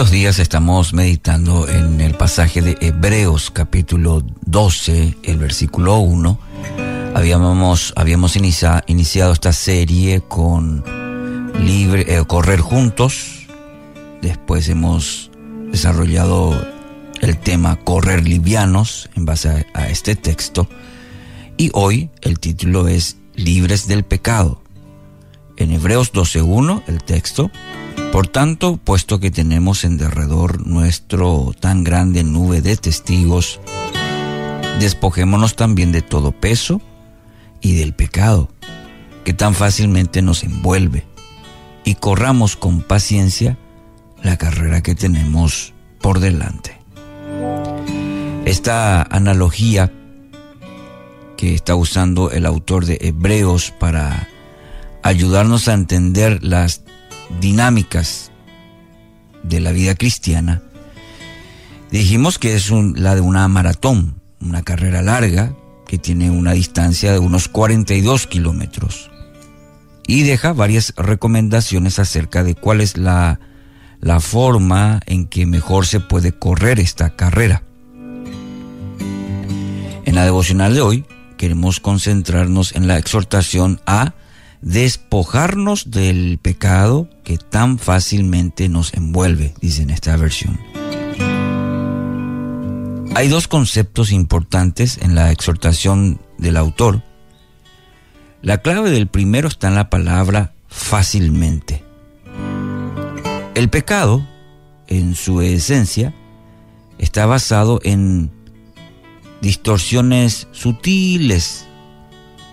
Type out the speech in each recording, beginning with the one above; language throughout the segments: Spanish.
estos días estamos meditando en el pasaje de Hebreos capítulo 12, el versículo 1. Habíamos, habíamos iniciado esta serie con libre, eh, correr juntos. Después hemos desarrollado el tema correr livianos en base a, a este texto. Y hoy el título es libres del pecado. En Hebreos 12.1 el texto por tanto, puesto que tenemos en derredor nuestro tan grande nube de testigos, despojémonos también de todo peso y del pecado que tan fácilmente nos envuelve y corramos con paciencia la carrera que tenemos por delante. Esta analogía que está usando el autor de Hebreos para ayudarnos a entender las dinámicas de la vida cristiana, dijimos que es la de una maratón, una carrera larga que tiene una distancia de unos 42 kilómetros y deja varias recomendaciones acerca de cuál es la, la forma en que mejor se puede correr esta carrera. En la devocional de hoy queremos concentrarnos en la exhortación a despojarnos del pecado que tan fácilmente nos envuelve, dice en esta versión. Hay dos conceptos importantes en la exhortación del autor. La clave del primero está en la palabra fácilmente. El pecado, en su esencia, está basado en distorsiones sutiles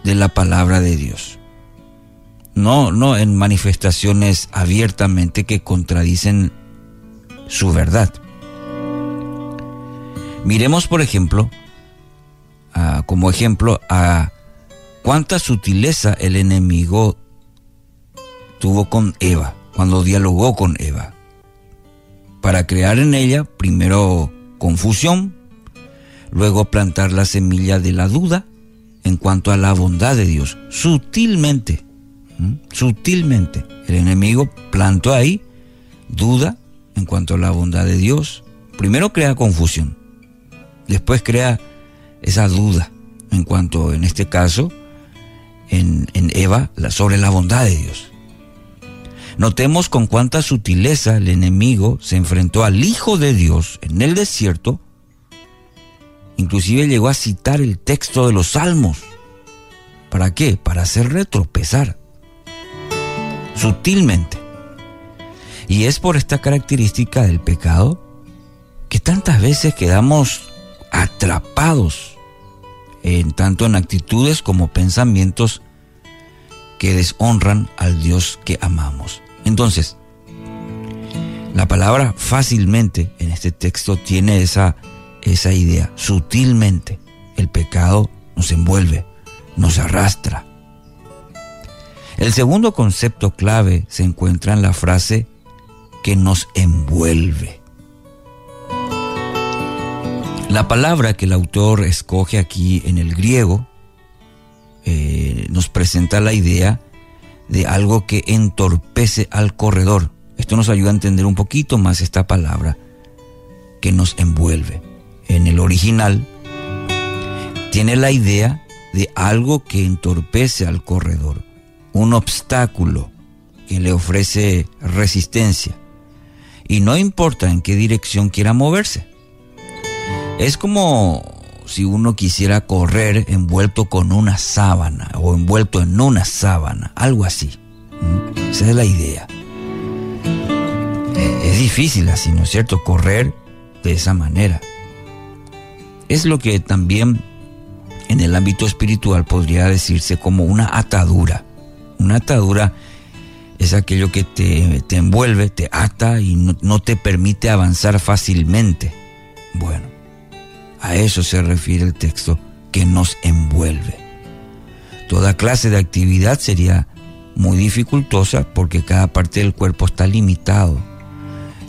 de la palabra de Dios no, no en manifestaciones abiertamente que contradicen su verdad. Miremos, por ejemplo, como ejemplo, a cuánta sutileza el enemigo tuvo con Eva, cuando dialogó con Eva, para crear en ella primero confusión, luego plantar la semilla de la duda en cuanto a la bondad de Dios, sutilmente Sutilmente. El enemigo plantó ahí duda en cuanto a la bondad de Dios. Primero crea confusión. Después crea esa duda en cuanto, en este caso, en, en Eva, sobre la bondad de Dios. Notemos con cuánta sutileza el enemigo se enfrentó al Hijo de Dios en el desierto. Inclusive llegó a citar el texto de los salmos. ¿Para qué? Para hacer retropezar sutilmente. Y es por esta característica del pecado que tantas veces quedamos atrapados en tanto en actitudes como pensamientos que deshonran al Dios que amamos. Entonces, la palabra fácilmente en este texto tiene esa, esa idea, sutilmente. El pecado nos envuelve, nos arrastra, el segundo concepto clave se encuentra en la frase que nos envuelve. La palabra que el autor escoge aquí en el griego eh, nos presenta la idea de algo que entorpece al corredor. Esto nos ayuda a entender un poquito más esta palabra que nos envuelve. En el original tiene la idea de algo que entorpece al corredor un obstáculo que le ofrece resistencia. Y no importa en qué dirección quiera moverse. Es como si uno quisiera correr envuelto con una sábana o envuelto en una sábana, algo así. ¿Mm? Esa es la idea. Es difícil así, ¿no es cierto? Correr de esa manera. Es lo que también en el ámbito espiritual podría decirse como una atadura. Una atadura es aquello que te, envuelve, te ata y no, te permite avanzar fácilmente. Bueno, a eso se refiere el texto que nos envuelve. Toda clase de actividad sería muy dificultosa porque cada parte del cuerpo está limitado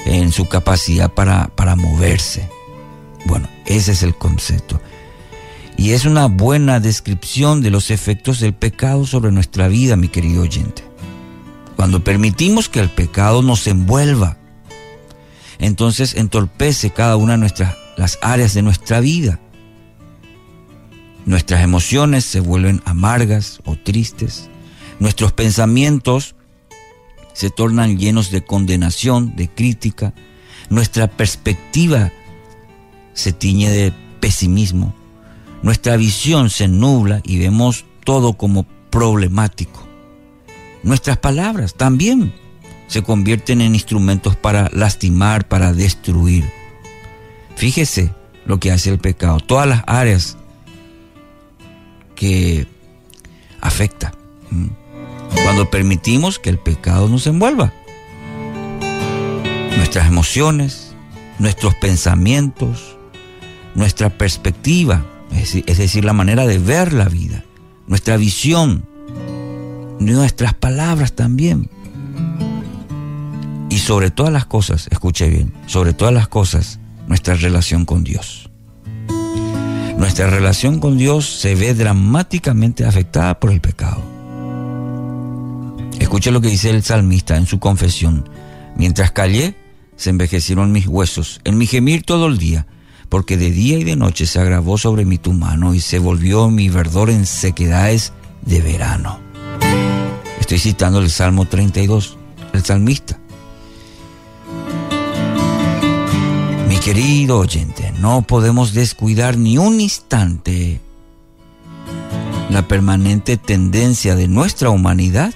en su capacidad para, para moverse. Bueno, ese es el concepto. Y es una buena descripción de los efectos del pecado sobre nuestra vida, mi querido oyente. Cuando permitimos que el pecado nos envuelva, entonces entorpece cada una de nuestras, las áreas de nuestra vida. Nuestras emociones se vuelven amargas o tristes. Nuestros pensamientos se tornan llenos de condenación, de crítica. Nuestra perspectiva se tiñe de pesimismo. Nuestra visión se nubla y vemos todo como problemático. Nuestras palabras también se convierten en instrumentos para lastimar, para destruir. Fíjese lo que hace el pecado. Todas las áreas que afecta. Cuando permitimos que el pecado nos envuelva. Nuestras emociones, nuestros pensamientos, nuestra perspectiva, es decir, la manera de ver la vida, nuestra visión, nuestras palabras también. Y sobre todas las cosas, escuche bien, sobre todas las cosas, nuestra relación con Dios. Nuestra relación con Dios se ve dramáticamente afectada por el pecado. Escuche lo que dice el salmista en su confesión. Mientras callé, se envejecieron mis huesos, en mi gemir todo el día, porque de día y de noche se agravó sobre mí tu mano y se volvió mi verdor en sequedades de verano. Estoy citando el Salmo 32, el salmista. Mi querido oyente, no podemos descuidar ni un instante la permanente tendencia de nuestra humanidad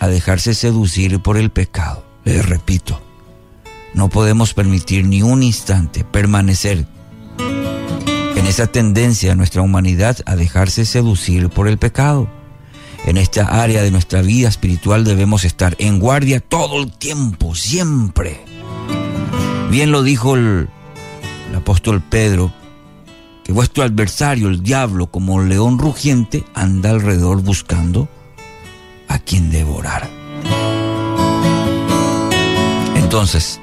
a dejarse seducir por el pecado. Les repito, no podemos permitir ni un instante permanecer en esa tendencia de nuestra humanidad a dejarse seducir por el pecado en esta área de nuestra vida espiritual debemos estar en guardia todo el tiempo, siempre. Bien lo dijo el, apóstol Pedro, que vuestro adversario, el diablo, como león rugiente, anda alrededor buscando a quien devorar. Entonces,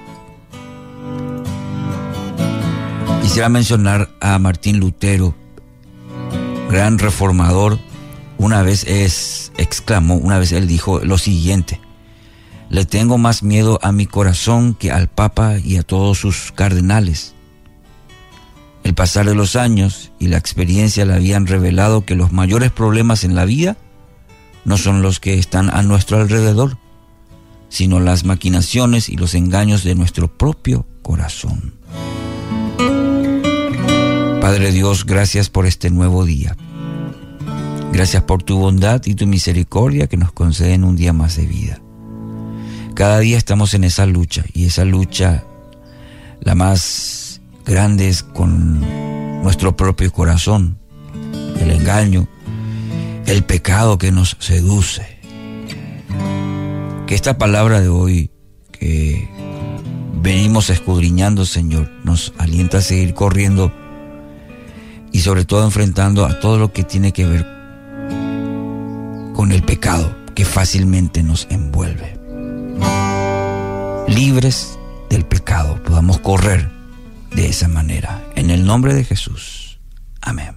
quisiera mencionar a Martín Lutero, gran reformador, una vez es, exclamó, una vez él dijo lo siguiente, le tengo más miedo a mi corazón que al Papa y a todos sus cardenales. El pasar de los años y la experiencia le habían revelado que los mayores problemas en la vida no son los que están a nuestro alrededor, sino las maquinaciones y los engaños de nuestro propio corazón. Padre Dios, gracias por este nuevo día. Gracias por tu bondad y tu misericordia que nos conceden un día más de vida. Cada día estamos en esa lucha y esa lucha la más grande es con nuestro propio corazón, el engaño, el pecado que nos seduce. Que esta palabra de hoy que venimos escudriñando, Señor, nos alienta a seguir corriendo y sobre todo enfrentando a todo lo que tiene que ver con el pecado que fácilmente nos envuelve. Libres del pecado, podamos correr de esa manera. En el nombre de Jesús. Amén.